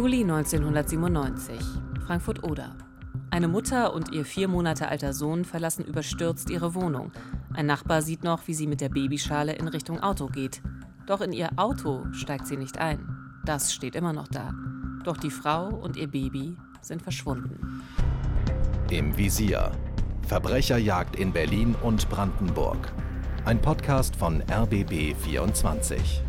Juli 1997, Frankfurt-Oder. Eine Mutter und ihr vier Monate alter Sohn verlassen überstürzt ihre Wohnung. Ein Nachbar sieht noch, wie sie mit der Babyschale in Richtung Auto geht. Doch in ihr Auto steigt sie nicht ein. Das steht immer noch da. Doch die Frau und ihr Baby sind verschwunden. Im Visier. Verbrecherjagd in Berlin und Brandenburg. Ein Podcast von RBB 24.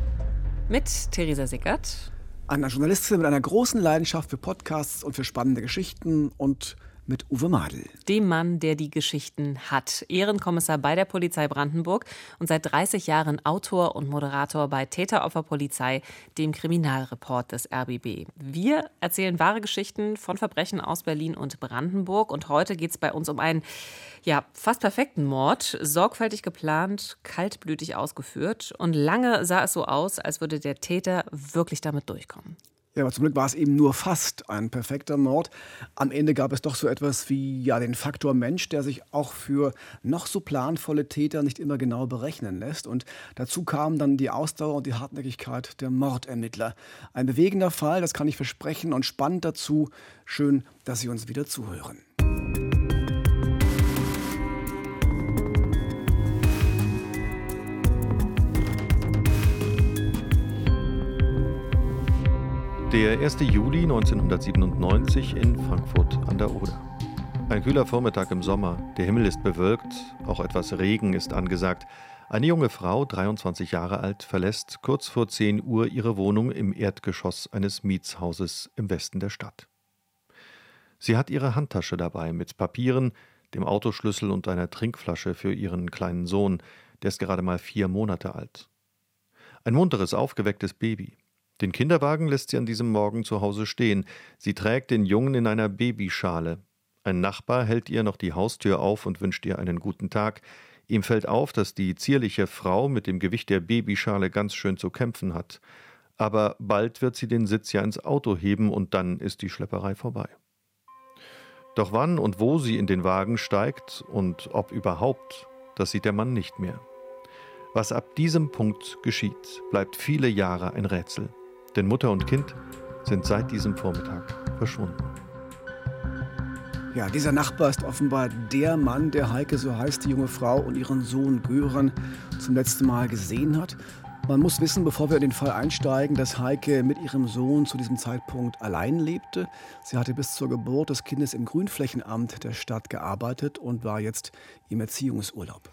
Mit Theresa Sickert. Einer Journalistin mit einer großen Leidenschaft für Podcasts und für spannende Geschichten und mit Uwe Madel. Dem Mann, der die Geschichten hat. Ehrenkommissar bei der Polizei Brandenburg und seit 30 Jahren Autor und Moderator bei Täteropferpolizei, dem Kriminalreport des RBB. Wir erzählen wahre Geschichten von Verbrechen aus Berlin und Brandenburg. Und heute geht es bei uns um einen ja, fast perfekten Mord, sorgfältig geplant, kaltblütig ausgeführt. Und lange sah es so aus, als würde der Täter wirklich damit durchkommen. Ja, aber zum Glück war es eben nur fast ein perfekter Mord. Am Ende gab es doch so etwas wie ja den Faktor Mensch, der sich auch für noch so planvolle Täter nicht immer genau berechnen lässt. Und dazu kam dann die Ausdauer und die Hartnäckigkeit der Mordermittler. Ein bewegender Fall, das kann ich versprechen, und spannend dazu. Schön, dass Sie uns wieder zuhören. Der 1. Juli 1997 in Frankfurt an der Oder. Ein kühler Vormittag im Sommer, der Himmel ist bewölkt, auch etwas Regen ist angesagt. Eine junge Frau, 23 Jahre alt, verlässt kurz vor 10 Uhr ihre Wohnung im Erdgeschoss eines Mietshauses im Westen der Stadt. Sie hat ihre Handtasche dabei mit Papieren, dem Autoschlüssel und einer Trinkflasche für ihren kleinen Sohn, der ist gerade mal vier Monate alt. Ein munteres, aufgewecktes Baby. Den Kinderwagen lässt sie an diesem Morgen zu Hause stehen. Sie trägt den Jungen in einer Babyschale. Ein Nachbar hält ihr noch die Haustür auf und wünscht ihr einen guten Tag. Ihm fällt auf, dass die zierliche Frau mit dem Gewicht der Babyschale ganz schön zu kämpfen hat. Aber bald wird sie den Sitz ja ins Auto heben und dann ist die Schlepperei vorbei. Doch wann und wo sie in den Wagen steigt und ob überhaupt, das sieht der Mann nicht mehr. Was ab diesem Punkt geschieht, bleibt viele Jahre ein Rätsel. Denn Mutter und Kind sind seit diesem Vormittag verschwunden. Ja, dieser Nachbar ist offenbar der Mann, der Heike, so heißt die junge Frau, und ihren Sohn Göran zum letzten Mal gesehen hat. Man muss wissen, bevor wir in den Fall einsteigen, dass Heike mit ihrem Sohn zu diesem Zeitpunkt allein lebte. Sie hatte bis zur Geburt des Kindes im Grünflächenamt der Stadt gearbeitet und war jetzt im Erziehungsurlaub.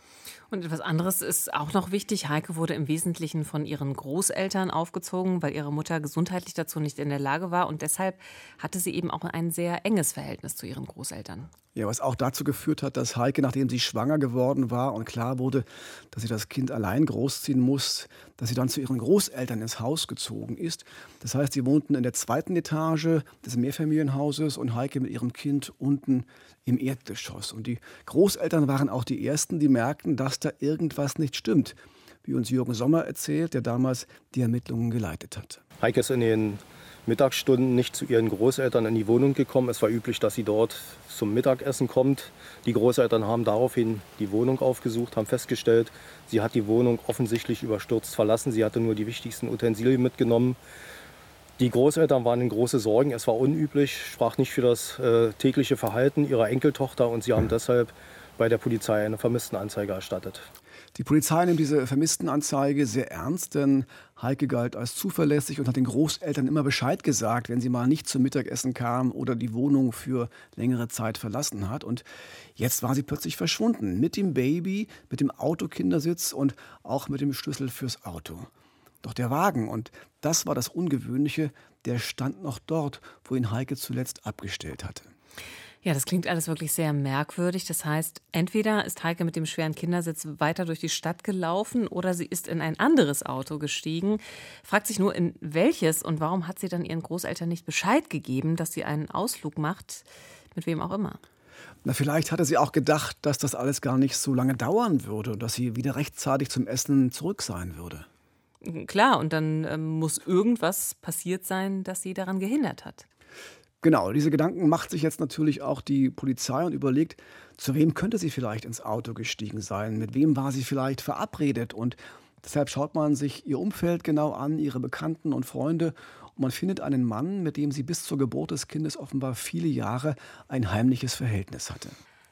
Und etwas anderes ist auch noch wichtig. Heike wurde im Wesentlichen von ihren Großeltern aufgezogen, weil ihre Mutter gesundheitlich dazu nicht in der Lage war. Und deshalb hatte sie eben auch ein sehr enges Verhältnis zu ihren Großeltern. Ja, was auch dazu geführt hat, dass Heike, nachdem sie schwanger geworden war und klar wurde, dass sie das Kind allein großziehen muss, dass sie dann zu ihren Großeltern ins Haus gezogen ist. Das heißt, sie wohnten in der zweiten Etage des Mehrfamilienhauses und Heike mit ihrem Kind unten im Erdgeschoss. Und die Großeltern waren auch die Ersten, die merkten, dass da irgendwas nicht stimmt. Wie uns Jürgen Sommer erzählt, der damals die Ermittlungen geleitet hat. Heike ist in den Mittagsstunden nicht zu ihren Großeltern in die Wohnung gekommen. Es war üblich, dass sie dort zum Mittagessen kommt. Die Großeltern haben daraufhin die Wohnung aufgesucht, haben festgestellt, sie hat die Wohnung offensichtlich überstürzt verlassen. Sie hatte nur die wichtigsten Utensilien mitgenommen. Die Großeltern waren in große Sorgen. Es war unüblich, sprach nicht für das äh, tägliche Verhalten ihrer Enkeltochter und sie haben deshalb bei der Polizei eine Vermisstenanzeige erstattet. Die Polizei nimmt diese Vermisstenanzeige sehr ernst, denn Heike galt als zuverlässig und hat den Großeltern immer Bescheid gesagt, wenn sie mal nicht zum Mittagessen kam oder die Wohnung für längere Zeit verlassen hat. Und jetzt war sie plötzlich verschwunden. Mit dem Baby, mit dem Autokindersitz und auch mit dem Schlüssel fürs Auto. Doch der Wagen, und das war das Ungewöhnliche, der stand noch dort, wo ihn Heike zuletzt abgestellt hatte. Ja, das klingt alles wirklich sehr merkwürdig. Das heißt, entweder ist Heike mit dem schweren Kindersitz weiter durch die Stadt gelaufen oder sie ist in ein anderes Auto gestiegen. Fragt sich nur, in welches und warum hat sie dann ihren Großeltern nicht Bescheid gegeben, dass sie einen Ausflug macht, mit wem auch immer. Na, vielleicht hatte sie auch gedacht, dass das alles gar nicht so lange dauern würde und dass sie wieder rechtzeitig zum Essen zurück sein würde. Klar, und dann ähm, muss irgendwas passiert sein, das sie daran gehindert hat. Genau, diese Gedanken macht sich jetzt natürlich auch die Polizei und überlegt, zu wem könnte sie vielleicht ins Auto gestiegen sein, mit wem war sie vielleicht verabredet? Und deshalb schaut man sich ihr Umfeld genau an, ihre Bekannten und Freunde. Man findet einen Mann, mit dem sie bis zur Geburt des Kindes offenbar viele Jahre ein heimliches Verhältnis hatte.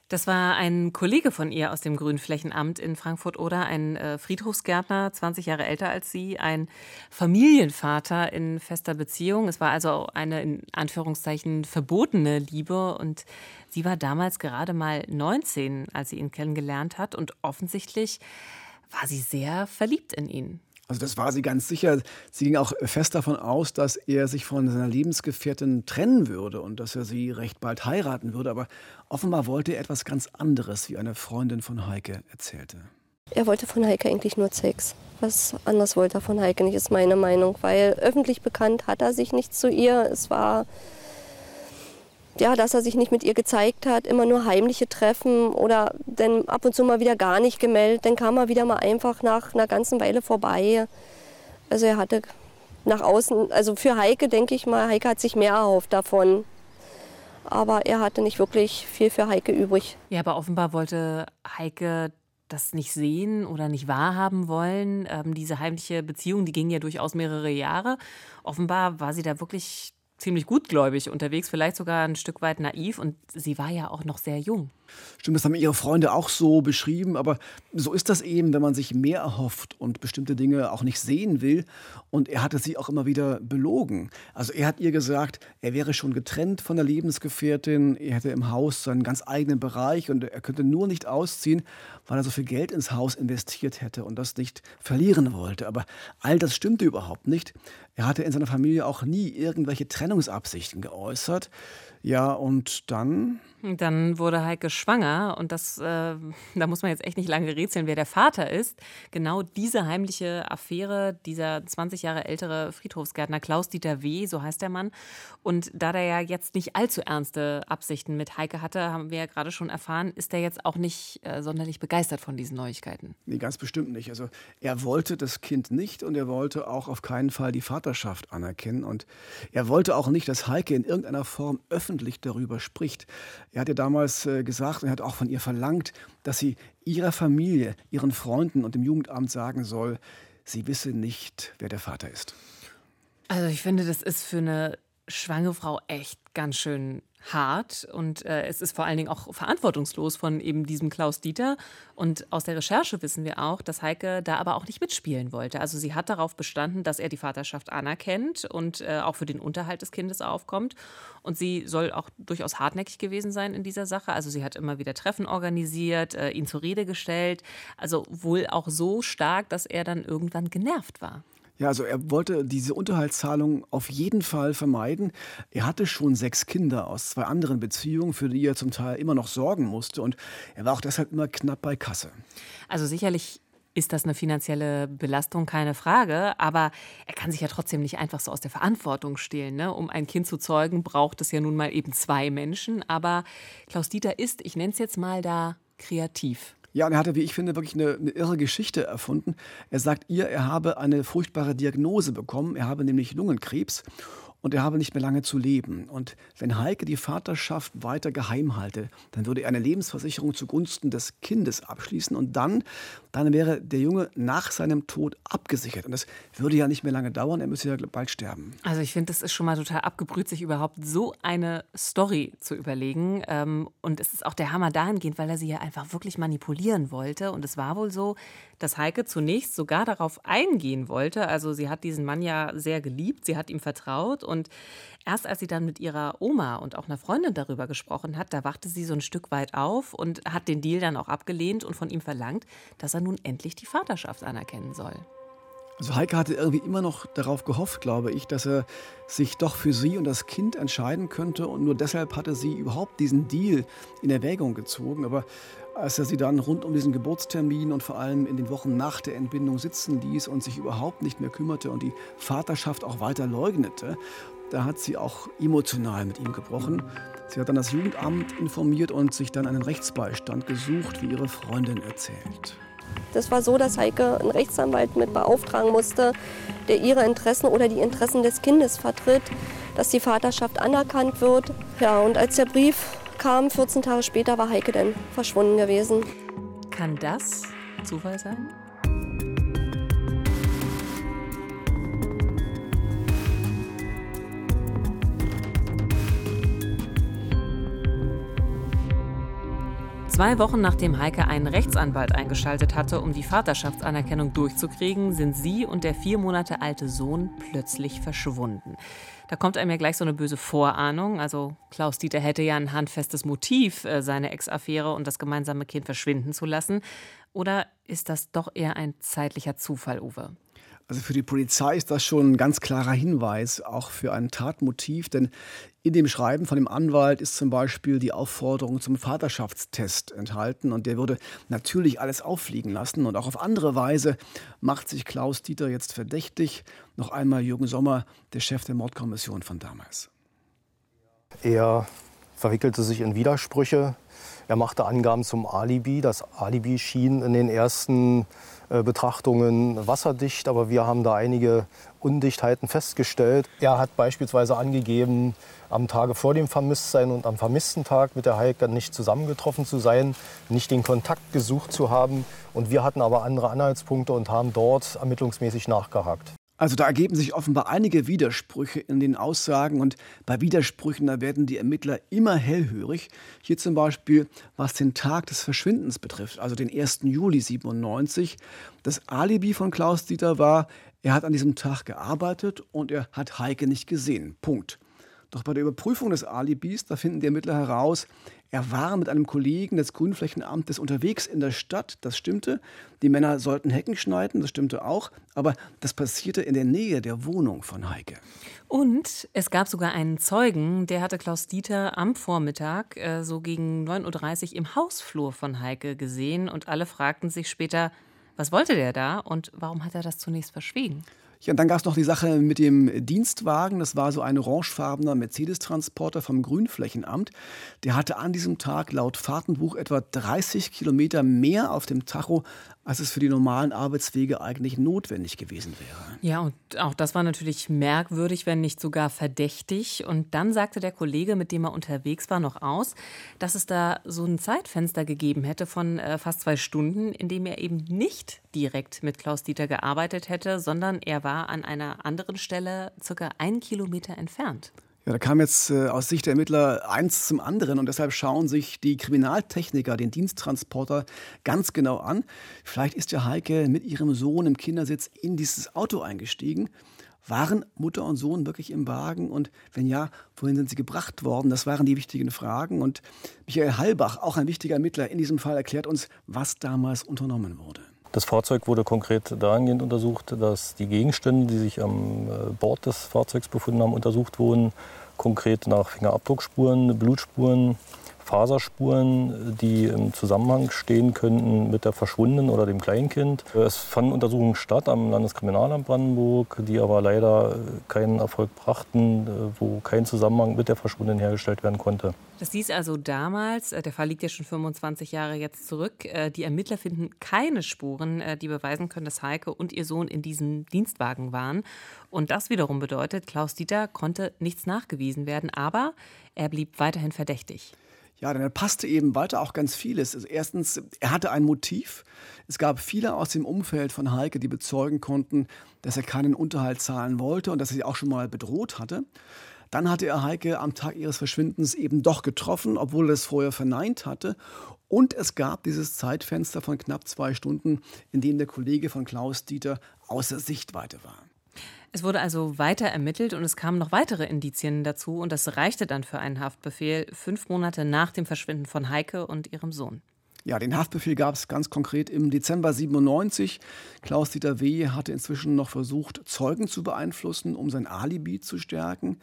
Das war ein Kollege von ihr aus dem Grünflächenamt in Frankfurt oder ein äh, Friedhofsgärtner, 20 Jahre älter als sie, ein Familienvater in fester Beziehung. Es war also eine in Anführungszeichen verbotene Liebe und sie war damals gerade mal 19, als sie ihn kennengelernt hat und offensichtlich war sie sehr verliebt in ihn. Also das war sie ganz sicher. Sie ging auch fest davon aus, dass er sich von seiner Lebensgefährtin trennen würde und dass er sie recht bald heiraten würde. Aber offenbar wollte er etwas ganz anderes, wie eine Freundin von Heike erzählte. Er wollte von Heike eigentlich nur Sex. Was anderes wollte er von Heike nicht, ist meine Meinung. Weil öffentlich bekannt hat er sich nicht zu ihr. Es war ja, dass er sich nicht mit ihr gezeigt hat, immer nur heimliche Treffen oder dann ab und zu mal wieder gar nicht gemeldet. Dann kam er wieder mal einfach nach einer ganzen Weile vorbei. Also er hatte nach außen, also für Heike denke ich mal, Heike hat sich mehr erhofft davon. Aber er hatte nicht wirklich viel für Heike übrig. Ja, aber offenbar wollte Heike das nicht sehen oder nicht wahrhaben wollen. Ähm, diese heimliche Beziehung, die ging ja durchaus mehrere Jahre. Offenbar war sie da wirklich ziemlich gutgläubig unterwegs, vielleicht sogar ein Stück weit naiv und sie war ja auch noch sehr jung. Stimmt, das haben ihre Freunde auch so beschrieben, aber so ist das eben, wenn man sich mehr erhofft und bestimmte Dinge auch nicht sehen will. Und er hatte sie auch immer wieder belogen. Also er hat ihr gesagt, er wäre schon getrennt von der Lebensgefährtin, er hätte im Haus seinen ganz eigenen Bereich und er könnte nur nicht ausziehen, weil er so viel Geld ins Haus investiert hätte und das nicht verlieren wollte. Aber all das stimmte überhaupt nicht. Er hatte in seiner Familie auch nie irgendwelche Trennungsabsichten geäußert. Ja, und dann? Dann wurde Heike schwanger und das, äh, da muss man jetzt echt nicht lange rätseln, wer der Vater ist. Genau diese heimliche Affäre, dieser 20 Jahre ältere Friedhofsgärtner Klaus-Dieter W., so heißt der Mann. Und da der ja jetzt nicht allzu ernste Absichten mit Heike hatte, haben wir ja gerade schon erfahren, ist er jetzt auch nicht äh, sonderlich begeistert von diesen Neuigkeiten. Nee, ganz bestimmt nicht. Also er wollte das Kind nicht und er wollte auch auf keinen Fall die Vaterschaft anerkennen. Und er wollte auch nicht, dass Heike in irgendeiner Form öffentlich öffentlich darüber spricht. Er hat ja damals äh, gesagt und er hat auch von ihr verlangt, dass sie ihrer Familie, ihren Freunden und dem Jugendamt sagen soll, sie wisse nicht, wer der Vater ist. Also ich finde, das ist für eine schwangere Frau echt ganz schön hart und äh, es ist vor allen Dingen auch verantwortungslos von eben diesem Klaus Dieter. Und aus der Recherche wissen wir auch, dass Heike da aber auch nicht mitspielen wollte. Also sie hat darauf bestanden, dass er die Vaterschaft anerkennt und äh, auch für den Unterhalt des Kindes aufkommt. Und sie soll auch durchaus hartnäckig gewesen sein in dieser Sache. Also sie hat immer wieder Treffen organisiert, äh, ihn zur Rede gestellt. Also wohl auch so stark, dass er dann irgendwann genervt war. Ja, also er wollte diese Unterhaltszahlung auf jeden Fall vermeiden. Er hatte schon sechs Kinder aus zwei anderen Beziehungen, für die er zum Teil immer noch sorgen musste. Und er war auch deshalb immer knapp bei Kasse. Also sicherlich ist das eine finanzielle Belastung, keine Frage. Aber er kann sich ja trotzdem nicht einfach so aus der Verantwortung stehlen. Ne? Um ein Kind zu zeugen, braucht es ja nun mal eben zwei Menschen. Aber Klaus Dieter ist, ich nenne es jetzt mal da, kreativ. Ja, und er hatte, wie ich finde, wirklich eine, eine, irre Geschichte erfunden. Er sagt ihr, er habe eine furchtbare Diagnose bekommen. Er habe nämlich Lungenkrebs und er habe nicht mehr lange zu leben. Und wenn Heike die Vaterschaft weiter geheim halte, dann würde er eine Lebensversicherung zugunsten des Kindes abschließen und dann, dann wäre der Junge nach seinem Tod abgesichert. Und das würde ja nicht mehr lange dauern, er müsste ja bald sterben. Also ich finde, das ist schon mal total abgebrüht, sich überhaupt so eine Story zu überlegen. Ähm, und es ist auch der Hammer dahingehend, weil er sie ja einfach wirklich manipulieren wollte. Und es war wohl so, dass Heike zunächst sogar darauf eingehen wollte. Also sie hat diesen Mann ja sehr geliebt, sie hat ihm vertraut und erst als sie dann mit ihrer Oma und auch einer Freundin darüber gesprochen hat, da wachte sie so ein Stück weit auf und hat den Deal dann auch abgelehnt und von ihm verlangt, dass er nun endlich die Vaterschaft anerkennen soll. Also Heike hatte irgendwie immer noch darauf gehofft, glaube ich, dass er sich doch für sie und das Kind entscheiden könnte. Und nur deshalb hatte sie überhaupt diesen Deal in Erwägung gezogen. Aber als er sie dann rund um diesen Geburtstermin und vor allem in den Wochen nach der Entbindung sitzen ließ und sich überhaupt nicht mehr kümmerte und die Vaterschaft auch weiter leugnete, da hat sie auch emotional mit ihm gebrochen. Sie hat dann das Jugendamt informiert und sich dann einen Rechtsbeistand gesucht, wie ihre Freundin erzählt. Das war so, dass Heike einen Rechtsanwalt mit beauftragen musste, der ihre Interessen oder die Interessen des Kindes vertritt, dass die Vaterschaft anerkannt wird. Ja, und als der Brief kam, 14 Tage später, war Heike dann verschwunden gewesen. Kann das Zufall sein? Zwei Wochen nachdem Heike einen Rechtsanwalt eingeschaltet hatte, um die Vaterschaftsanerkennung durchzukriegen, sind sie und der vier Monate alte Sohn plötzlich verschwunden. Da kommt einem ja gleich so eine böse Vorahnung. Also Klaus Dieter hätte ja ein handfestes Motiv, äh, seine Ex-Affäre und das gemeinsame Kind verschwinden zu lassen. Oder ist das doch eher ein zeitlicher Zufall, Uwe? Also für die Polizei ist das schon ein ganz klarer Hinweis, auch für ein Tatmotiv, denn in dem Schreiben von dem Anwalt ist zum Beispiel die Aufforderung zum Vaterschaftstest enthalten und der würde natürlich alles auffliegen lassen und auch auf andere Weise macht sich Klaus Dieter jetzt verdächtig. Noch einmal Jürgen Sommer, der Chef der Mordkommission von damals. Er verwickelte sich in Widersprüche. Er machte Angaben zum Alibi. Das Alibi schien in den ersten äh, Betrachtungen wasserdicht, aber wir haben da einige Undichtheiten festgestellt. Er hat beispielsweise angegeben, am Tage vor dem Vermisstsein und am vermissten Tag mit der Heike nicht zusammengetroffen zu sein, nicht den Kontakt gesucht zu haben. Und wir hatten aber andere Anhaltspunkte und haben dort ermittlungsmäßig nachgehakt. Also da ergeben sich offenbar einige Widersprüche in den Aussagen und bei Widersprüchen da werden die Ermittler immer hellhörig. Hier zum Beispiel, was den Tag des Verschwindens betrifft, also den 1. Juli 97. Das Alibi von Klaus Dieter war, er hat an diesem Tag gearbeitet und er hat Heike nicht gesehen. Punkt. Doch bei der Überprüfung des Alibis, da finden die Ermittler heraus, er war mit einem Kollegen des Grünflächenamtes unterwegs in der Stadt, das stimmte. Die Männer sollten Hecken schneiden, das stimmte auch. Aber das passierte in der Nähe der Wohnung von Heike. Und es gab sogar einen Zeugen, der hatte Klaus Dieter am Vormittag, äh, so gegen 9.30 Uhr, im Hausflur von Heike gesehen. Und alle fragten sich später, was wollte der da und warum hat er das zunächst verschwiegen? Ja, und dann gab es noch die Sache mit dem Dienstwagen. Das war so ein orangefarbener Mercedes-Transporter vom Grünflächenamt. Der hatte an diesem Tag laut Fahrtenbuch etwa 30 Kilometer mehr auf dem Tacho als es für die normalen Arbeitswege eigentlich notwendig gewesen wäre. Ja, und auch das war natürlich merkwürdig, wenn nicht sogar verdächtig. Und dann sagte der Kollege, mit dem er unterwegs war, noch aus, dass es da so ein Zeitfenster gegeben hätte von äh, fast zwei Stunden, in dem er eben nicht direkt mit Klaus Dieter gearbeitet hätte, sondern er war an einer anderen Stelle circa einen Kilometer entfernt. Ja, da kam jetzt äh, aus Sicht der Ermittler eins zum anderen und deshalb schauen sich die Kriminaltechniker den Diensttransporter ganz genau an. Vielleicht ist ja Heike mit ihrem Sohn im Kindersitz in dieses Auto eingestiegen. Waren Mutter und Sohn wirklich im Wagen? Und wenn ja, wohin sind sie gebracht worden? Das waren die wichtigen Fragen. Und Michael Halbach, auch ein wichtiger Ermittler in diesem Fall, erklärt uns, was damals unternommen wurde. Das Fahrzeug wurde konkret dahingehend untersucht, dass die Gegenstände, die sich am äh, Bord des Fahrzeugs befunden haben, untersucht wurden. Konkret nach Fingerabdruckspuren, Blutspuren, Faserspuren, die im Zusammenhang stehen könnten mit der Verschwundenen oder dem Kleinkind. Es fanden Untersuchungen statt am Landeskriminalamt Brandenburg, die aber leider keinen Erfolg brachten, wo kein Zusammenhang mit der Verschwundenen hergestellt werden konnte. Das hieß also damals, äh, der Fall liegt ja schon 25 Jahre jetzt zurück, äh, die Ermittler finden keine Spuren, äh, die beweisen können, dass Heike und ihr Sohn in diesem Dienstwagen waren. Und das wiederum bedeutet, Klaus Dieter konnte nichts nachgewiesen werden, aber er blieb weiterhin verdächtig. Ja, dann passte eben weiter auch ganz vieles. Also erstens, er hatte ein Motiv. Es gab viele aus dem Umfeld von Heike, die bezeugen konnten, dass er keinen Unterhalt zahlen wollte und dass er sie auch schon mal bedroht hatte. Dann hatte er Heike am Tag ihres Verschwindens eben doch getroffen, obwohl er es vorher verneint hatte. Und es gab dieses Zeitfenster von knapp zwei Stunden, in dem der Kollege von Klaus Dieter außer Sichtweite war. Es wurde also weiter ermittelt und es kamen noch weitere Indizien dazu und das reichte dann für einen Haftbefehl fünf Monate nach dem Verschwinden von Heike und ihrem Sohn. Ja, den Haftbefehl gab es ganz konkret im Dezember 97. Klaus-Dieter W. hatte inzwischen noch versucht, Zeugen zu beeinflussen, um sein Alibi zu stärken.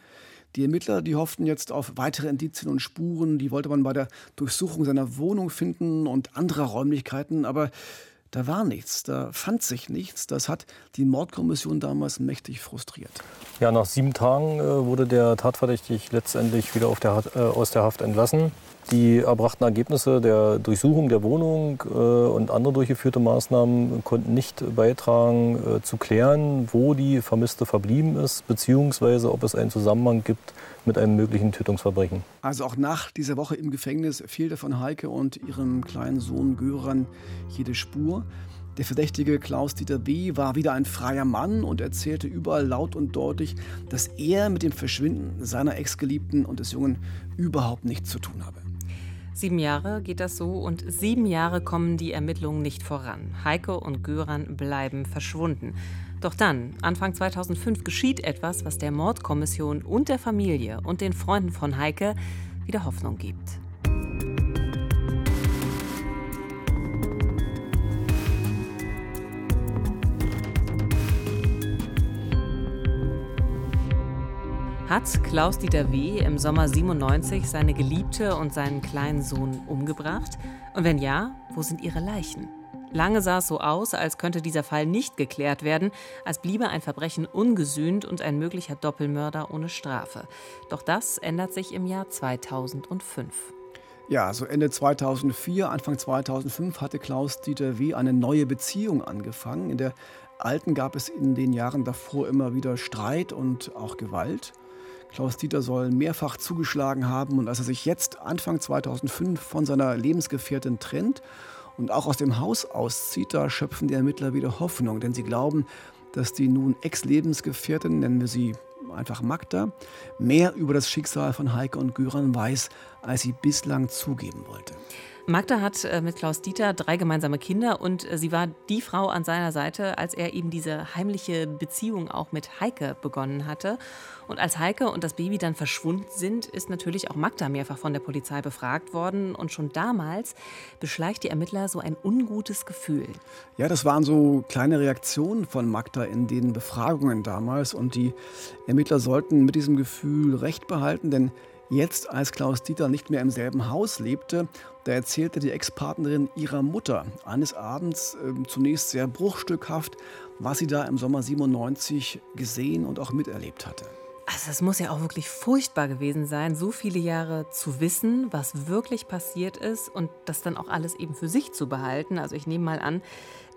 Die Ermittler, die hofften jetzt auf weitere Indizien und Spuren, die wollte man bei der Durchsuchung seiner Wohnung finden und anderer Räumlichkeiten, aber da war nichts, da fand sich nichts. Das hat die Mordkommission damals mächtig frustriert. Ja, nach sieben Tagen äh, wurde der Tatverdächtig letztendlich wieder der, äh, aus der Haft entlassen. Die erbrachten Ergebnisse der Durchsuchung der Wohnung äh, und andere durchgeführte Maßnahmen konnten nicht beitragen äh, zu klären, wo die Vermisste verblieben ist, beziehungsweise ob es einen Zusammenhang gibt mit einem möglichen Tötungsverbrechen. Also auch nach dieser Woche im Gefängnis fehlte von Heike und ihrem kleinen Sohn Göran jede Spur. Der verdächtige Klaus-Dieter B. war wieder ein freier Mann und erzählte überall laut und deutlich, dass er mit dem Verschwinden seiner Ex-Geliebten und des Jungen überhaupt nichts zu tun habe. Sieben Jahre geht das so und sieben Jahre kommen die Ermittlungen nicht voran. Heike und Göran bleiben verschwunden. Doch dann, Anfang 2005, geschieht etwas, was der Mordkommission und der Familie und den Freunden von Heike wieder Hoffnung gibt. Hat Klaus-Dieter W. im Sommer 97 seine Geliebte und seinen kleinen Sohn umgebracht? Und wenn ja, wo sind ihre Leichen? Lange sah es so aus, als könnte dieser Fall nicht geklärt werden, als bliebe ein Verbrechen ungesühnt und ein möglicher Doppelmörder ohne Strafe. Doch das ändert sich im Jahr 2005. Ja, so Ende 2004, Anfang 2005 hatte Klaus-Dieter W. eine neue Beziehung angefangen. In der alten gab es in den Jahren davor immer wieder Streit und auch Gewalt. Klaus Dieter soll mehrfach zugeschlagen haben und als er sich jetzt Anfang 2005 von seiner Lebensgefährtin trennt und auch aus dem Haus auszieht, da schöpfen die Ermittler wieder Hoffnung, denn sie glauben, dass die nun Ex-Lebensgefährtin, nennen wir sie einfach Magda, mehr über das Schicksal von Heike und Göran weiß, als sie bislang zugeben wollte. Magda hat äh, mit Klaus Dieter drei gemeinsame Kinder und äh, sie war die Frau an seiner Seite, als er eben diese heimliche Beziehung auch mit Heike begonnen hatte. Und als Heike und das Baby dann verschwunden sind, ist natürlich auch Magda mehrfach von der Polizei befragt worden. Und schon damals beschleicht die Ermittler so ein ungutes Gefühl. Ja, das waren so kleine Reaktionen von Magda in den Befragungen damals. Und die Ermittler sollten mit diesem Gefühl Recht behalten, denn Jetzt, als Klaus Dieter nicht mehr im selben Haus lebte, da erzählte die Ex-Partnerin ihrer Mutter eines Abends äh, zunächst sehr bruchstückhaft, was sie da im Sommer 97 gesehen und auch miterlebt hatte. Also es muss ja auch wirklich furchtbar gewesen sein, so viele Jahre zu wissen, was wirklich passiert ist und das dann auch alles eben für sich zu behalten. Also ich nehme mal an,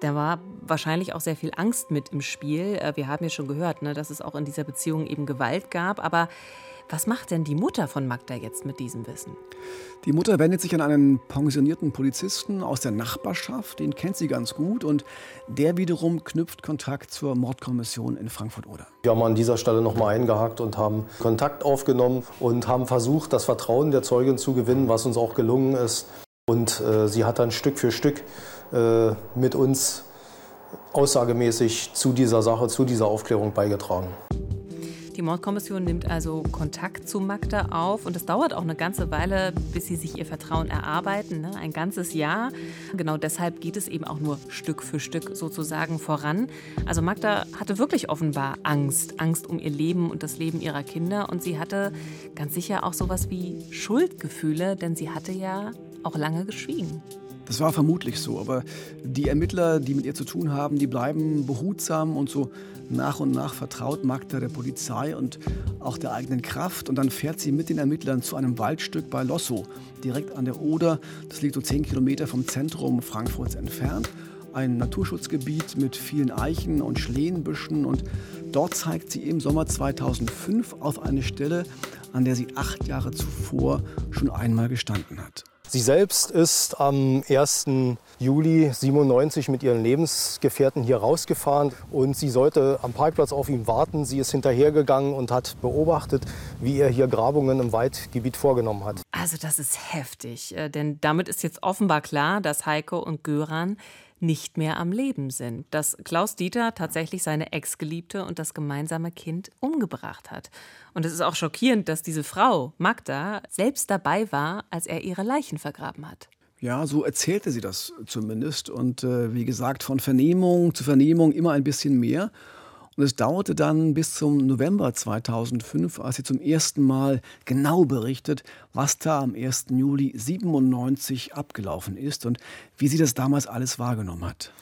da war wahrscheinlich auch sehr viel Angst mit im Spiel. Äh, wir haben ja schon gehört, ne, dass es auch in dieser Beziehung eben Gewalt gab, aber was macht denn die Mutter von Magda jetzt mit diesem Wissen? Die Mutter wendet sich an einen pensionierten Polizisten aus der Nachbarschaft, den kennt sie ganz gut und der wiederum knüpft Kontakt zur Mordkommission in Frankfurt-Oder. Wir haben an dieser Stelle nochmal eingehakt und haben Kontakt aufgenommen und haben versucht, das Vertrauen der Zeugin zu gewinnen, was uns auch gelungen ist. Und äh, sie hat dann Stück für Stück äh, mit uns aussagemäßig zu dieser Sache, zu dieser Aufklärung beigetragen. Die Mordkommission nimmt also Kontakt zu Magda auf und es dauert auch eine ganze Weile, bis sie sich ihr Vertrauen erarbeiten, ne? ein ganzes Jahr. Genau deshalb geht es eben auch nur Stück für Stück sozusagen voran. Also Magda hatte wirklich offenbar Angst, Angst um ihr Leben und das Leben ihrer Kinder und sie hatte ganz sicher auch sowas wie Schuldgefühle, denn sie hatte ja auch lange geschwiegen. Das war vermutlich so, aber die Ermittler, die mit ihr zu tun haben, die bleiben behutsam und so nach und nach vertraut Magda der Polizei und auch der eigenen Kraft. Und dann fährt sie mit den Ermittlern zu einem Waldstück bei Lossow, direkt an der Oder. Das liegt so zehn Kilometer vom Zentrum Frankfurts entfernt. Ein Naturschutzgebiet mit vielen Eichen und Schlehenbüschen. Und dort zeigt sie im Sommer 2005 auf eine Stelle, an der sie acht Jahre zuvor schon einmal gestanden hat. Sie selbst ist am 1. Juli 97 mit ihren Lebensgefährten hier rausgefahren und sie sollte am Parkplatz auf ihn warten. Sie ist hinterhergegangen und hat beobachtet, wie er hier Grabungen im Waldgebiet vorgenommen hat. Also das ist heftig, äh, denn damit ist jetzt offenbar klar, dass Heiko und Göran nicht mehr am Leben sind, dass Klaus Dieter tatsächlich seine Ex-Geliebte und das gemeinsame Kind umgebracht hat. Und es ist auch schockierend, dass diese Frau, Magda, selbst dabei war, als er ihre Leichen vergraben hat. Ja, so erzählte sie das zumindest. Und äh, wie gesagt, von Vernehmung zu Vernehmung immer ein bisschen mehr. Und es dauerte dann bis zum November 2005, als sie zum ersten Mal genau berichtet, was da am 1. Juli 97 abgelaufen ist und wie sie das damals alles wahrgenommen hat.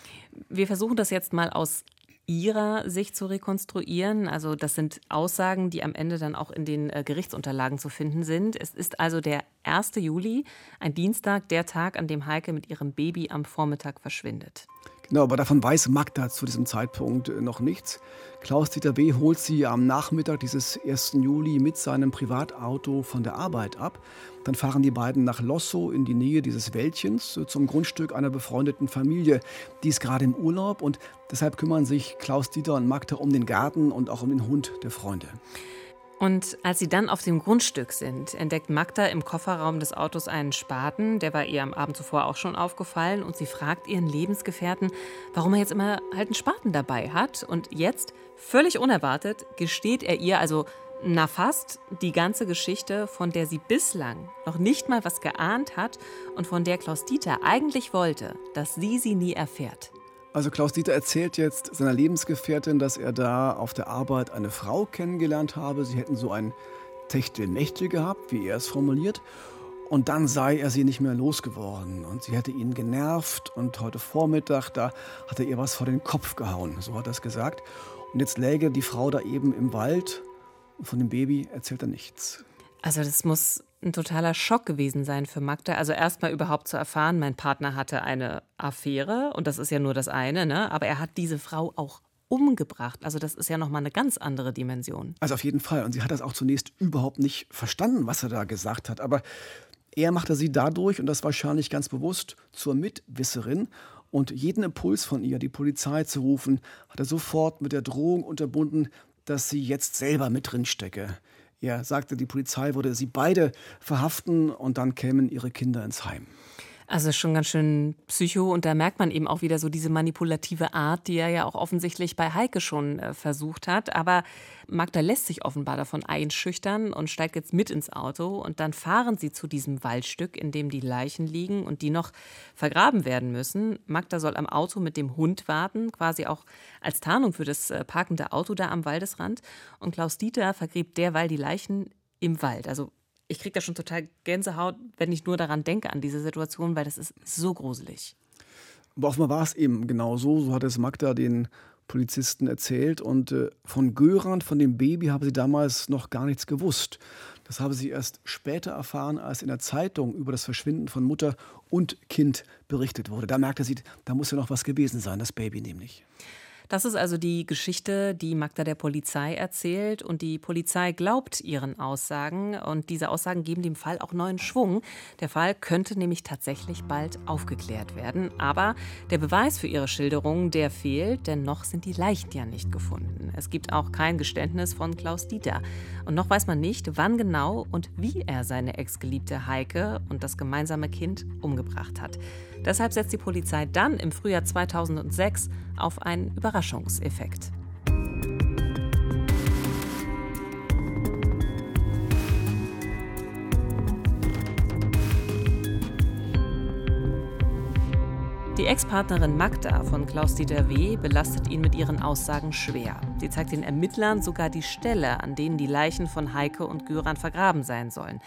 Wir versuchen das jetzt mal aus Ihrer Sicht zu rekonstruieren. Also das sind Aussagen, die am Ende dann auch in den äh, Gerichtsunterlagen zu finden sind. Es ist also der 1. Juli, ein Dienstag, der Tag, an dem Heike mit ihrem Baby am Vormittag verschwindet. Genau, aber davon weiß Magda zu diesem Zeitpunkt äh, noch nichts. Klaus-Dieter B. holt sie am Nachmittag dieses 1. Juli mit seinem Privatauto von der Arbeit ab. Dann fahren die beiden nach Lossow in die Nähe dieses Wäldchens äh, zum Grundstück einer befreundeten Familie. Die ist gerade im Urlaub und deshalb kümmern sich Klaus-Dieter und Magda um den Garten und auch um den Hund der Freunde. Und als sie dann auf dem Grundstück sind, entdeckt Magda im Kofferraum des Autos einen Spaten. Der war ihr am Abend zuvor auch schon aufgefallen. Und sie fragt ihren Lebensgefährten, warum er jetzt immer halt einen Spaten dabei hat. Und jetzt, völlig unerwartet, gesteht er ihr, also na fast, die ganze Geschichte, von der sie bislang noch nicht mal was geahnt hat und von der Klaus Dieter eigentlich wollte, dass sie sie nie erfährt. Also Klaus Dieter erzählt jetzt seiner Lebensgefährtin, dass er da auf der Arbeit eine Frau kennengelernt habe. Sie hätten so ein Techtelmechtel gehabt, wie er es formuliert. Und dann sei er sie nicht mehr losgeworden. Und sie hätte ihn genervt. Und heute Vormittag, da hat er ihr was vor den Kopf gehauen. So hat er es gesagt. Und jetzt läge die Frau da eben im Wald. Und von dem Baby erzählt er nichts. Also das muss ein totaler Schock gewesen sein für Magda. Also erstmal überhaupt zu erfahren, mein Partner hatte eine Affäre und das ist ja nur das eine, ne? aber er hat diese Frau auch umgebracht. Also das ist ja nochmal eine ganz andere Dimension. Also auf jeden Fall. Und sie hat das auch zunächst überhaupt nicht verstanden, was er da gesagt hat. Aber er machte sie dadurch, und das wahrscheinlich ganz bewusst, zur Mitwisserin. Und jeden Impuls von ihr, die Polizei zu rufen, hat er sofort mit der Drohung unterbunden, dass sie jetzt selber mit drin stecke. Er sagte, die Polizei würde sie beide verhaften und dann kämen ihre Kinder ins Heim. Also schon ganz schön psycho und da merkt man eben auch wieder so diese manipulative Art, die er ja auch offensichtlich bei Heike schon äh, versucht hat. Aber Magda lässt sich offenbar davon einschüchtern und steigt jetzt mit ins Auto und dann fahren sie zu diesem Waldstück, in dem die Leichen liegen und die noch vergraben werden müssen. Magda soll am Auto mit dem Hund warten, quasi auch als Tarnung für das äh, parkende Auto da am Waldesrand. Und Klaus Dieter vergräbt derweil die Leichen im Wald. Also ich kriege da schon total Gänsehaut, wenn ich nur daran denke, an diese Situation, weil das ist so gruselig. Aber offenbar war es eben genau so. So hat es Magda den Polizisten erzählt. Und äh, von Göran, von dem Baby, habe sie damals noch gar nichts gewusst. Das habe sie erst später erfahren, als in der Zeitung über das Verschwinden von Mutter und Kind berichtet wurde. Da merkte sie, da muss ja noch was gewesen sein, das Baby nämlich. Das ist also die Geschichte, die Magda der Polizei erzählt. Und die Polizei glaubt ihren Aussagen. Und diese Aussagen geben dem Fall auch neuen Schwung. Der Fall könnte nämlich tatsächlich bald aufgeklärt werden. Aber der Beweis für ihre Schilderung, der fehlt, denn noch sind die Leichen ja nicht gefunden. Es gibt auch kein Geständnis von Klaus Dieter. Und noch weiß man nicht, wann genau und wie er seine Ex-Geliebte Heike und das gemeinsame Kind umgebracht hat. Deshalb setzt die Polizei dann im Frühjahr 2006 auf einen Überraschungseffekt. Die Ex-Partnerin Magda von Klaus-Dieter W. belastet ihn mit ihren Aussagen schwer. Sie zeigt den Ermittlern sogar die Stelle, an denen die Leichen von Heike und Göran vergraben sein sollen.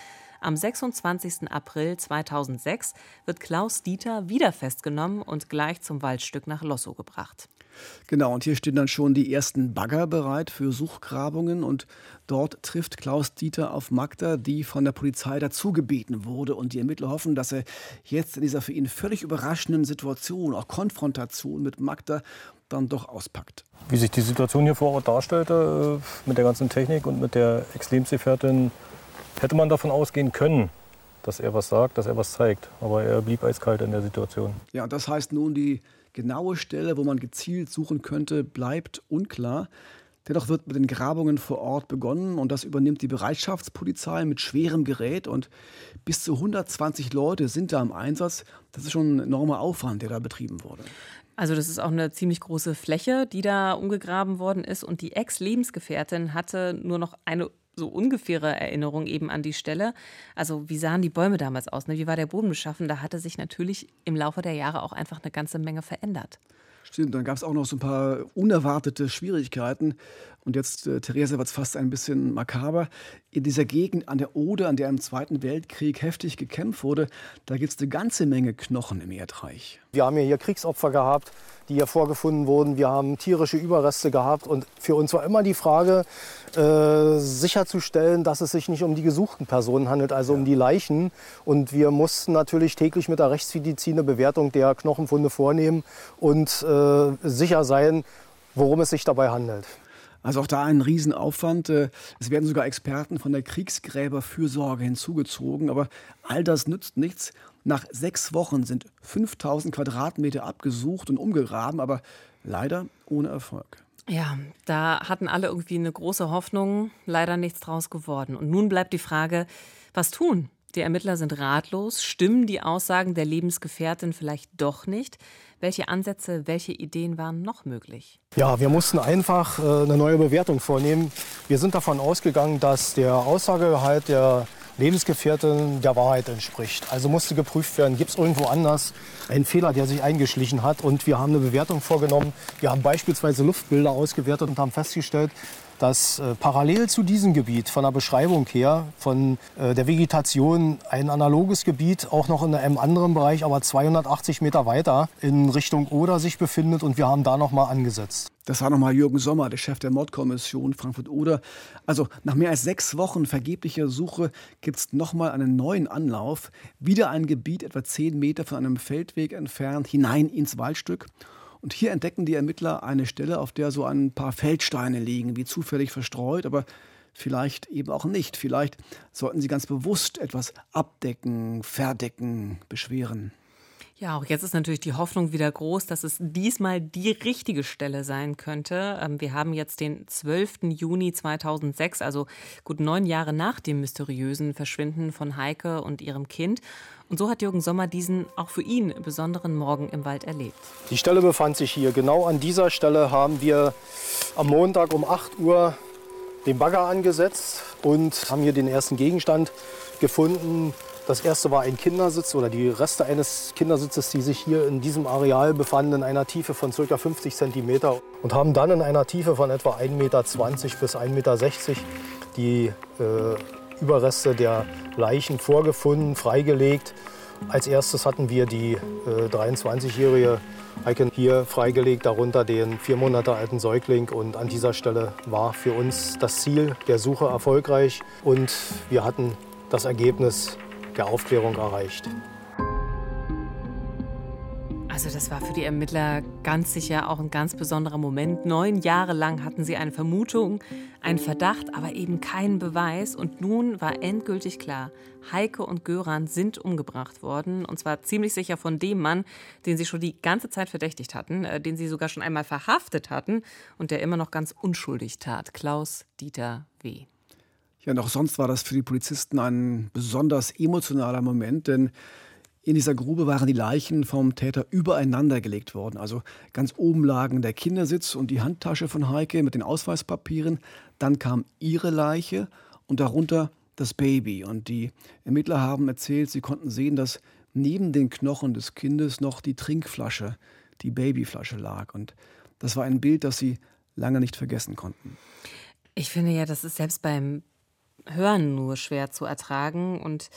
Am 26. April 2006 wird Klaus Dieter wieder festgenommen und gleich zum Waldstück nach Lossow gebracht. Genau, und hier stehen dann schon die ersten Bagger bereit für Suchgrabungen und dort trifft Klaus Dieter auf Magda, die von der Polizei dazugebeten wurde und die Ermittler hoffen, dass er jetzt in dieser für ihn völlig überraschenden Situation, auch Konfrontation mit Magda, dann doch auspackt. Wie sich die Situation hier vor Ort darstellte, äh, mit der ganzen Technik und mit der Ex-Lebensgefährtin, hätte man davon ausgehen können, dass er was sagt, dass er was zeigt. Aber er blieb eiskalt in der Situation. Ja, das heißt nun, die genaue Stelle, wo man gezielt suchen könnte, bleibt unklar. Dennoch wird mit den Grabungen vor Ort begonnen und das übernimmt die Bereitschaftspolizei mit schwerem Gerät und bis zu 120 Leute sind da im Einsatz. Das ist schon ein enormer Aufwand, der da betrieben wurde. Also das ist auch eine ziemlich große Fläche, die da umgegraben worden ist und die Ex-Lebensgefährtin hatte nur noch eine so ungefähre Erinnerung eben an die Stelle. Also wie sahen die Bäume damals aus? Ne? Wie war der Boden beschaffen? Da hatte sich natürlich im Laufe der Jahre auch einfach eine ganze Menge verändert. Stimmt, dann gab es auch noch so ein paar unerwartete Schwierigkeiten. Und jetzt, äh, Therese, wird es fast ein bisschen makaber. In dieser Gegend an der Oder, an der im Zweiten Weltkrieg heftig gekämpft wurde, da gibt es eine ganze Menge Knochen im Erdreich. Wir haben ja hier Kriegsopfer gehabt, die hier vorgefunden wurden. Wir haben tierische Überreste gehabt. Und für uns war immer die Frage, äh, sicherzustellen, dass es sich nicht um die gesuchten Personen handelt, also ja. um die Leichen. Und wir mussten natürlich täglich mit der Rechtsmedizin eine Bewertung der Knochenfunde vornehmen und äh, sicher sein, worum es sich dabei handelt. Also auch da ein Riesenaufwand. Äh, es werden sogar Experten von der Kriegsgräberfürsorge hinzugezogen. Aber all das nützt nichts. Nach sechs Wochen sind 5000 Quadratmeter abgesucht und umgegraben, aber leider ohne Erfolg. Ja, da hatten alle irgendwie eine große Hoffnung, leider nichts draus geworden. Und nun bleibt die Frage, was tun? Die Ermittler sind ratlos, stimmen die Aussagen der Lebensgefährtin vielleicht doch nicht? Welche Ansätze, welche Ideen waren noch möglich? Ja, wir mussten einfach äh, eine neue Bewertung vornehmen. Wir sind davon ausgegangen, dass der Aussagegehalt der Lebensgefährtin der Wahrheit entspricht. Also musste geprüft werden, gibt es irgendwo anders einen Fehler, der sich eingeschlichen hat. Und wir haben eine Bewertung vorgenommen. Wir haben beispielsweise Luftbilder ausgewertet und haben festgestellt, dass äh, parallel zu diesem Gebiet von der Beschreibung her, von äh, der Vegetation, ein analoges Gebiet auch noch in einem anderen Bereich, aber 280 Meter weiter in Richtung Oder sich befindet und wir haben da noch mal angesetzt. Das war nochmal Jürgen Sommer, der Chef der Mordkommission Frankfurt-Oder. Also nach mehr als sechs Wochen vergeblicher Suche gibt es nochmal einen neuen Anlauf. Wieder ein Gebiet etwa zehn Meter von einem Feldweg entfernt, hinein ins Waldstück. Und hier entdecken die Ermittler eine Stelle, auf der so ein paar Feldsteine liegen, wie zufällig verstreut, aber vielleicht eben auch nicht. Vielleicht sollten sie ganz bewusst etwas abdecken, verdecken, beschweren. Ja, auch jetzt ist natürlich die Hoffnung wieder groß, dass es diesmal die richtige Stelle sein könnte. Ähm, wir haben jetzt den 12. Juni 2006, also gut neun Jahre nach dem mysteriösen Verschwinden von Heike und ihrem Kind. Und so hat Jürgen Sommer diesen auch für ihn besonderen Morgen im Wald erlebt. Die Stelle befand sich hier. Genau an dieser Stelle haben wir am Montag um 8 Uhr den Bagger angesetzt und haben hier den ersten Gegenstand gefunden, das erste war ein Kindersitz oder die Reste eines Kindersitzes, die sich hier in diesem Areal befanden, in einer Tiefe von ca. 50 cm und haben dann in einer Tiefe von etwa 1,20 Meter bis 1,60 Meter die äh, Überreste der Leichen vorgefunden, freigelegt. Als erstes hatten wir die äh, 23-jährige Heike hier freigelegt, darunter den vier Monate alten Säugling. Und an dieser Stelle war für uns das Ziel der Suche erfolgreich und wir hatten das Ergebnis der Aufklärung erreicht. Also das war für die Ermittler ganz sicher auch ein ganz besonderer Moment. Neun Jahre lang hatten sie eine Vermutung, einen Verdacht, aber eben keinen Beweis. Und nun war endgültig klar, Heike und Göran sind umgebracht worden. Und zwar ziemlich sicher von dem Mann, den sie schon die ganze Zeit verdächtigt hatten, äh, den sie sogar schon einmal verhaftet hatten und der immer noch ganz unschuldig tat. Klaus Dieter W. Ja, noch sonst war das für die Polizisten ein besonders emotionaler Moment, denn in dieser Grube waren die Leichen vom Täter übereinander gelegt worden. Also ganz oben lagen der Kindersitz und die Handtasche von Heike mit den Ausweispapieren. Dann kam ihre Leiche und darunter das Baby. Und die Ermittler haben erzählt, sie konnten sehen, dass neben den Knochen des Kindes noch die Trinkflasche, die Babyflasche lag. Und das war ein Bild, das sie lange nicht vergessen konnten. Ich finde ja, das ist selbst beim Hören nur schwer zu ertragen. Und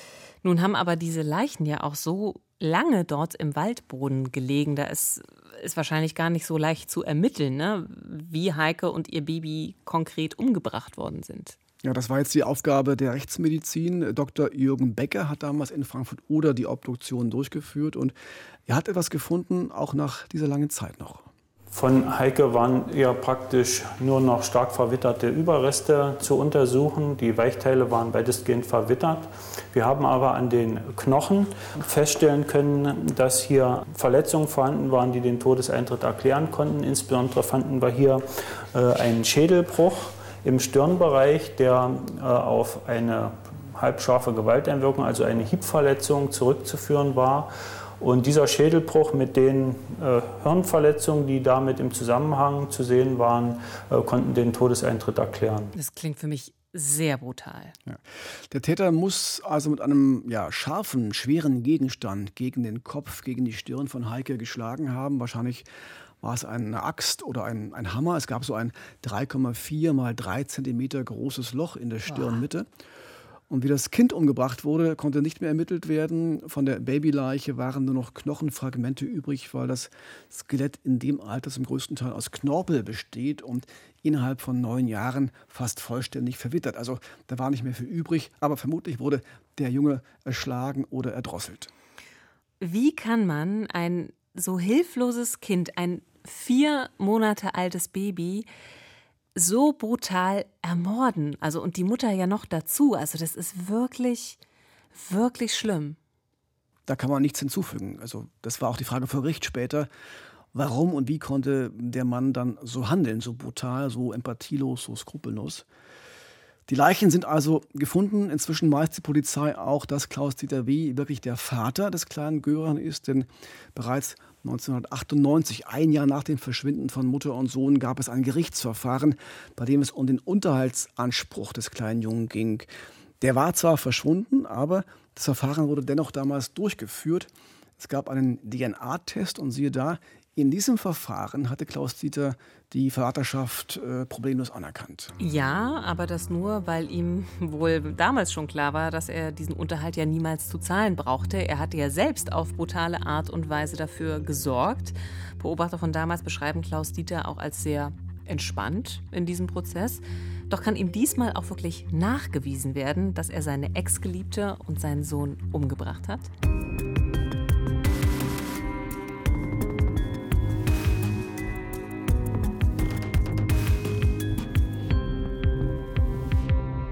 nun haben aber diese Leichen ja auch so lange dort im Waldboden gelegen. Da ist, ist wahrscheinlich gar nicht so leicht zu ermitteln, ne? wie Heike und ihr Baby konkret umgebracht worden sind. Ja, das war jetzt die Aufgabe der Rechtsmedizin. Dr. Jürgen Becker hat damals in Frankfurt-Oder die Obduktion durchgeführt und er hat etwas gefunden, auch nach dieser langen Zeit noch. Von Heike waren ja praktisch nur noch stark verwitterte Überreste zu untersuchen. Die Weichteile waren weitestgehend verwittert. Wir haben aber an den Knochen feststellen können, dass hier Verletzungen vorhanden waren, die den Todeseintritt erklären konnten. Insbesondere fanden wir hier äh, einen Schädelbruch im Stirnbereich, der äh, auf eine halbscharfe Gewalteinwirkung, also eine Hiebverletzung, zurückzuführen war. Und dieser Schädelbruch mit den äh, Hirnverletzungen, die damit im Zusammenhang zu sehen waren, äh, konnten den Todeseintritt erklären. Das klingt für mich sehr brutal. Ja. Der Täter muss also mit einem ja, scharfen, schweren Gegenstand gegen den Kopf, gegen die Stirn von Heike geschlagen haben. Wahrscheinlich war es eine Axt oder ein, ein Hammer. Es gab so ein 3,4 mal 3 Zentimeter großes Loch in der Stirnmitte. Oh. Und wie das Kind umgebracht wurde, konnte nicht mehr ermittelt werden. Von der Babyleiche waren nur noch Knochenfragmente übrig, weil das Skelett in dem Alter zum größten Teil aus Knorpel besteht und innerhalb von neun Jahren fast vollständig verwittert. Also da war nicht mehr viel übrig, aber vermutlich wurde der Junge erschlagen oder erdrosselt. Wie kann man ein so hilfloses Kind, ein vier Monate altes Baby, so brutal ermorden. Also und die Mutter ja noch dazu. Also das ist wirklich, wirklich schlimm. Da kann man nichts hinzufügen. Also das war auch die Frage vor Gericht später, Warum und wie konnte der Mann dann so handeln, so brutal, so empathielos, so skrupellos? Die Leichen sind also gefunden. Inzwischen weiß die Polizei auch, dass Klaus-Dieter W. wirklich der Vater des kleinen Göran ist, denn bereits 1998, ein Jahr nach dem Verschwinden von Mutter und Sohn, gab es ein Gerichtsverfahren, bei dem es um den Unterhaltsanspruch des kleinen Jungen ging. Der war zwar verschwunden, aber das Verfahren wurde dennoch damals durchgeführt. Es gab einen DNA-Test und siehe da, in diesem Verfahren hatte Klaus Dieter die Vaterschaft äh, problemlos anerkannt. Ja, aber das nur, weil ihm wohl damals schon klar war, dass er diesen Unterhalt ja niemals zu zahlen brauchte. Er hatte ja selbst auf brutale Art und Weise dafür gesorgt. Beobachter von damals beschreiben Klaus Dieter auch als sehr entspannt in diesem Prozess. Doch kann ihm diesmal auch wirklich nachgewiesen werden, dass er seine Ex-Geliebte und seinen Sohn umgebracht hat?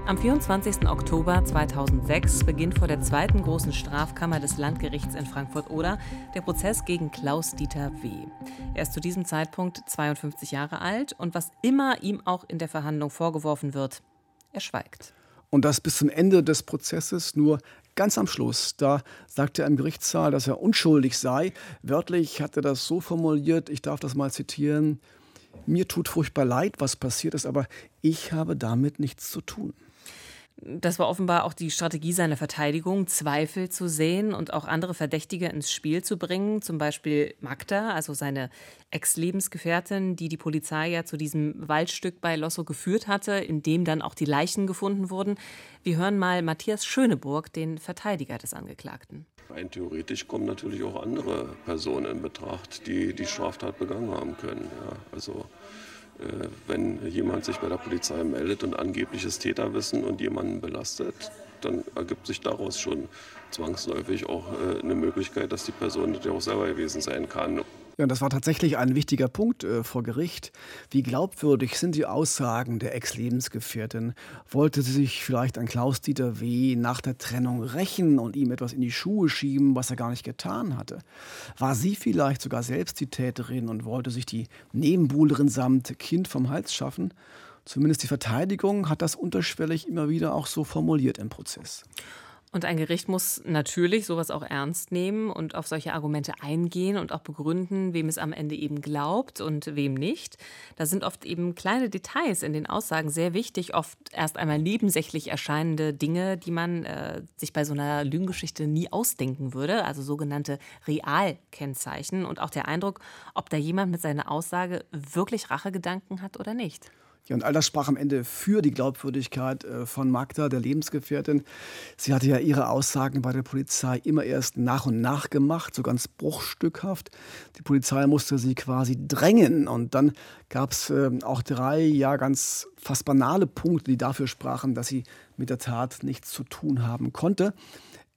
Am 24. Oktober 2006 beginnt vor der zweiten großen Strafkammer des Landgerichts in Frankfurt-Oder der Prozess gegen Klaus-Dieter W. Er ist zu diesem Zeitpunkt 52 Jahre alt und was immer ihm auch in der Verhandlung vorgeworfen wird, er schweigt. Und das bis zum Ende des Prozesses nur ganz am Schluss. Da sagte er im Gerichtssaal, dass er unschuldig sei. Wörtlich hat er das so formuliert, ich darf das mal zitieren. Mir tut furchtbar leid, was passiert ist, aber ich habe damit nichts zu tun. Das war offenbar auch die Strategie seiner Verteidigung, Zweifel zu sehen und auch andere Verdächtige ins Spiel zu bringen. Zum Beispiel Magda, also seine Ex-Lebensgefährtin, die die Polizei ja zu diesem Waldstück bei Losso geführt hatte, in dem dann auch die Leichen gefunden wurden. Wir hören mal Matthias Schöneburg, den Verteidiger des Angeklagten. Rein theoretisch kommen natürlich auch andere Personen in Betracht, die die Straftat begangen haben können. Ja, also wenn jemand sich bei der Polizei meldet und angebliches Täterwissen und jemanden belastet, dann ergibt sich daraus schon zwangsläufig auch äh, eine Möglichkeit, dass die Person das ja auch selber gewesen sein kann. Ja, das war tatsächlich ein wichtiger Punkt äh, vor Gericht. Wie glaubwürdig sind die Aussagen der Ex-Lebensgefährtin? Wollte sie sich vielleicht an Klaus-Dieter W. nach der Trennung rächen und ihm etwas in die Schuhe schieben, was er gar nicht getan hatte? War sie vielleicht sogar selbst die Täterin und wollte sich die Nebenbuhlerin samt Kind vom Hals schaffen? Zumindest die Verteidigung hat das unterschwellig immer wieder auch so formuliert im Prozess. Und ein Gericht muss natürlich sowas auch ernst nehmen und auf solche Argumente eingehen und auch begründen, wem es am Ende eben glaubt und wem nicht. Da sind oft eben kleine Details in den Aussagen sehr wichtig, oft erst einmal nebensächlich erscheinende Dinge, die man äh, sich bei so einer Lügengeschichte nie ausdenken würde, also sogenannte Realkennzeichen und auch der Eindruck, ob da jemand mit seiner Aussage wirklich Rachegedanken hat oder nicht. Ja, und all das sprach am Ende für die Glaubwürdigkeit äh, von Magda, der Lebensgefährtin. Sie hatte ja ihre Aussagen bei der Polizei immer erst nach und nach gemacht, so ganz bruchstückhaft. Die Polizei musste sie quasi drängen. Und dann gab es ähm, auch drei, ja, ganz fast banale Punkte, die dafür sprachen, dass sie mit der Tat nichts zu tun haben konnte.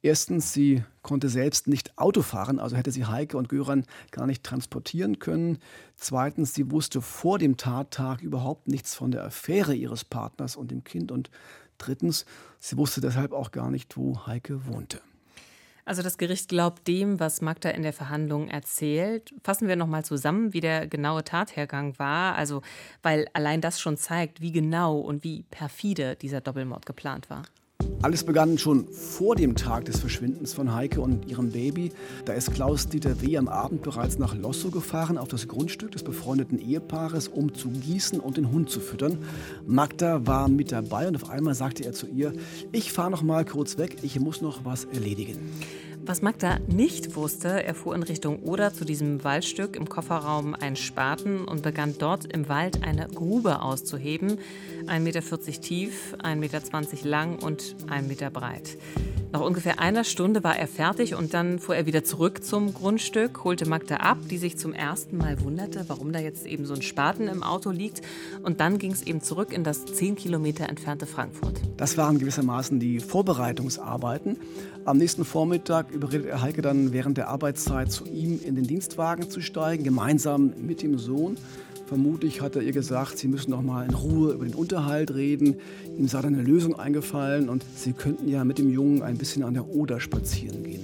Erstens, sie konnte selbst nicht Auto fahren, also hätte sie Heike und Göran gar nicht transportieren können. Zweitens, sie wusste vor dem Tattag überhaupt nichts von der Affäre ihres Partners und dem Kind. Und drittens, sie wusste deshalb auch gar nicht, wo Heike wohnte. Also das Gericht glaubt dem, was Magda in der Verhandlung erzählt. Fassen wir nochmal zusammen, wie der genaue Tathergang war. Also, weil allein das schon zeigt, wie genau und wie perfide dieser Doppelmord geplant war. Alles begann schon vor dem Tag des Verschwindens von Heike und ihrem Baby. Da ist Klaus-Dieter W. am Abend bereits nach Losso gefahren, auf das Grundstück des befreundeten Ehepaares, um zu gießen und den Hund zu füttern. Magda war mit dabei und auf einmal sagte er zu ihr, ich fahre noch mal kurz weg, ich muss noch was erledigen. Was Magda nicht wusste, er fuhr in Richtung Oder zu diesem Waldstück im Kofferraum einen Spaten und begann dort im Wald eine Grube auszuheben. 1,40 Meter tief, 1,20 Meter lang und 1 Meter breit. Nach ungefähr einer Stunde war er fertig und dann fuhr er wieder zurück zum Grundstück, holte Magda ab, die sich zum ersten Mal wunderte, warum da jetzt eben so ein Spaten im Auto liegt. Und dann ging es eben zurück in das 10 Kilometer entfernte Frankfurt. Das waren gewissermaßen die Vorbereitungsarbeiten. Am nächsten Vormittag überredet er Heike dann während der Arbeitszeit zu ihm in den Dienstwagen zu steigen, gemeinsam mit dem Sohn. Vermutlich hat er ihr gesagt, sie müssen noch mal in Ruhe über den Unterhalt reden. Ihm sei dann eine Lösung eingefallen und sie könnten ja mit dem Jungen ein bisschen an der Oder spazieren gehen.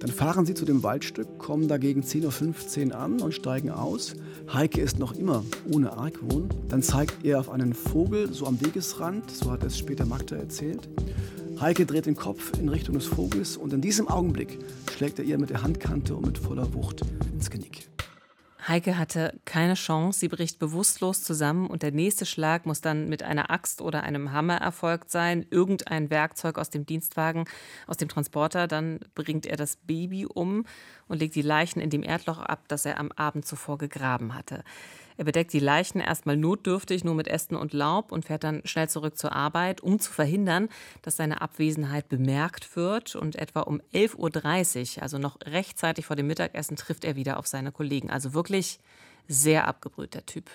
Dann fahren sie zu dem Waldstück, kommen dagegen 10.15 Uhr an und steigen aus. Heike ist noch immer ohne Argwohn. Dann zeigt er auf einen Vogel, so am Wegesrand, so hat es später Magda erzählt. Heike dreht den Kopf in Richtung des Vogels und in diesem Augenblick schlägt er ihr mit der Handkante und mit voller Wucht ins Genick. Heike hatte keine Chance, sie bricht bewusstlos zusammen und der nächste Schlag muss dann mit einer Axt oder einem Hammer erfolgt sein, irgendein Werkzeug aus dem Dienstwagen, aus dem Transporter, dann bringt er das Baby um und legt die Leichen in dem Erdloch ab, das er am Abend zuvor gegraben hatte. Er bedeckt die Leichen erstmal notdürftig nur mit Ästen und Laub und fährt dann schnell zurück zur Arbeit, um zu verhindern, dass seine Abwesenheit bemerkt wird. Und etwa um 11.30 Uhr, also noch rechtzeitig vor dem Mittagessen, trifft er wieder auf seine Kollegen. Also wirklich sehr abgebrüht, der Typ.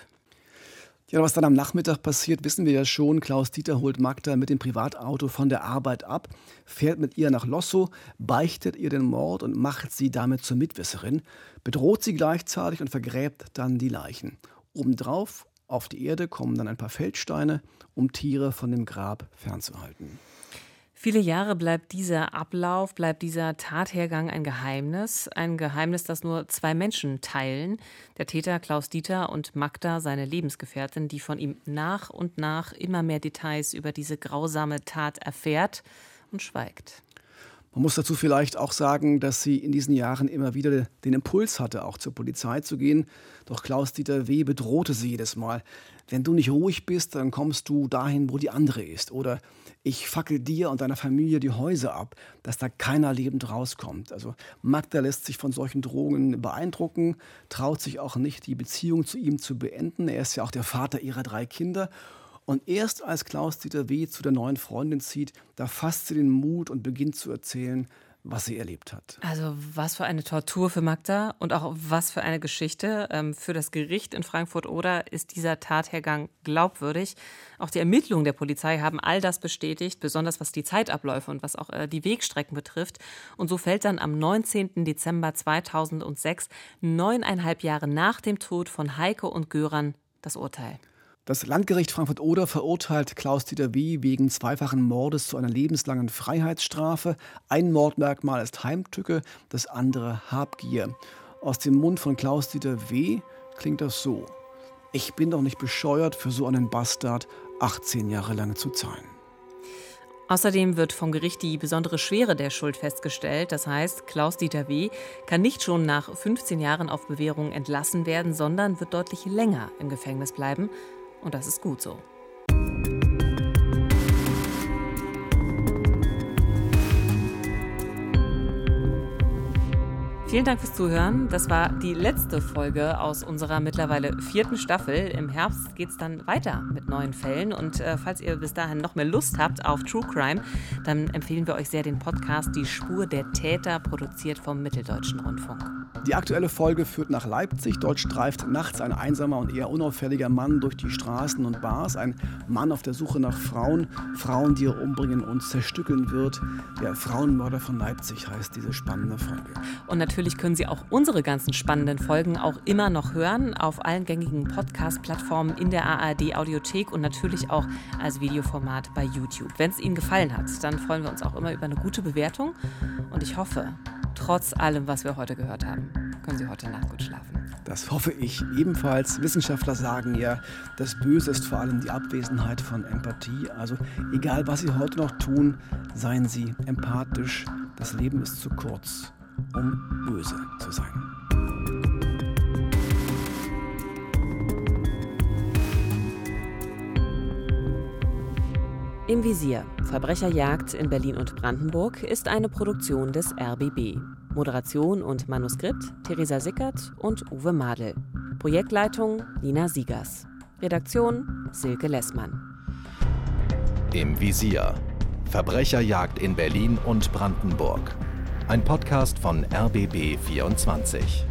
Ja, was dann am Nachmittag passiert, wissen wir ja schon. Klaus Dieter holt Magda mit dem Privatauto von der Arbeit ab, fährt mit ihr nach Lossow, beichtet ihr den Mord und macht sie damit zur Mitwisserin, bedroht sie gleichzeitig und vergräbt dann die Leichen. Obendrauf auf die Erde kommen dann ein paar Feldsteine, um Tiere von dem Grab fernzuhalten. Viele Jahre bleibt dieser Ablauf, bleibt dieser Tathergang ein Geheimnis. Ein Geheimnis, das nur zwei Menschen teilen. Der Täter Klaus Dieter und Magda, seine Lebensgefährtin, die von ihm nach und nach immer mehr Details über diese grausame Tat erfährt und schweigt. Man muss dazu vielleicht auch sagen, dass sie in diesen Jahren immer wieder den Impuls hatte, auch zur Polizei zu gehen. Doch Klaus-Dieter W. bedrohte sie jedes Mal. Wenn du nicht ruhig bist, dann kommst du dahin, wo die andere ist. Oder ich fackel dir und deiner Familie die Häuser ab, dass da keiner lebend rauskommt. Also Magda lässt sich von solchen Drohungen beeindrucken, traut sich auch nicht, die Beziehung zu ihm zu beenden. Er ist ja auch der Vater ihrer drei Kinder. Und erst als Klaus-Dieter W. zu der neuen Freundin zieht, da fasst sie den Mut und beginnt zu erzählen, was sie erlebt hat. Also was für eine Tortur für Magda und auch was für eine Geschichte. Ähm, für das Gericht in Frankfurt-Oder ist dieser Tathergang glaubwürdig. Auch die Ermittlungen der Polizei haben all das bestätigt, besonders was die Zeitabläufe und was auch äh, die Wegstrecken betrifft. Und so fällt dann am 19. Dezember 2006, neuneinhalb Jahre nach dem Tod von Heike und Göran, das Urteil. Das Landgericht Frankfurt-Oder verurteilt Klaus-Dieter W. wegen zweifachen Mordes zu einer lebenslangen Freiheitsstrafe. Ein Mordmerkmal ist Heimtücke, das andere Habgier. Aus dem Mund von Klaus-Dieter W. klingt das so. Ich bin doch nicht bescheuert, für so einen Bastard 18 Jahre lang zu zahlen. Außerdem wird vom Gericht die besondere Schwere der Schuld festgestellt. Das heißt, Klaus-Dieter W. kann nicht schon nach 15 Jahren auf Bewährung entlassen werden, sondern wird deutlich länger im Gefängnis bleiben. Und das ist gut so. Vielen Dank fürs Zuhören. Das war die letzte Folge aus unserer mittlerweile vierten Staffel. Im Herbst geht es dann weiter mit neuen Fällen. Und äh, falls ihr bis dahin noch mehr Lust habt auf True Crime, dann empfehlen wir euch sehr den Podcast Die Spur der Täter, produziert vom Mitteldeutschen Rundfunk. Die aktuelle Folge führt nach Leipzig. Dort streift nachts ein einsamer und eher unauffälliger Mann durch die Straßen und Bars. Ein Mann auf der Suche nach Frauen. Frauen, die er umbringen und zerstückeln wird. Der Frauenmörder von Leipzig heißt diese spannende Folge. Und natürlich können Sie auch unsere ganzen spannenden Folgen auch immer noch hören auf allen gängigen Podcast-Plattformen in der ARD Audiothek und natürlich auch als Videoformat bei YouTube. Wenn es Ihnen gefallen hat, dann freuen wir uns auch immer über eine gute Bewertung. Und ich hoffe, trotz allem, was wir heute gehört haben, können Sie heute Nacht gut schlafen. Das hoffe ich ebenfalls. Wissenschaftler sagen ja, das Böse ist vor allem die Abwesenheit von Empathie. Also egal, was Sie heute noch tun, seien Sie empathisch. Das Leben ist zu kurz, um böse zu sein. Im Visier. Verbrecherjagd in Berlin und Brandenburg ist eine Produktion des RBB. Moderation und Manuskript Theresa Sickert und Uwe Madel. Projektleitung Nina Siegers. Redaktion Silke Lessmann. Im Visier. Verbrecherjagd in Berlin und Brandenburg. Ein Podcast von RBB 24.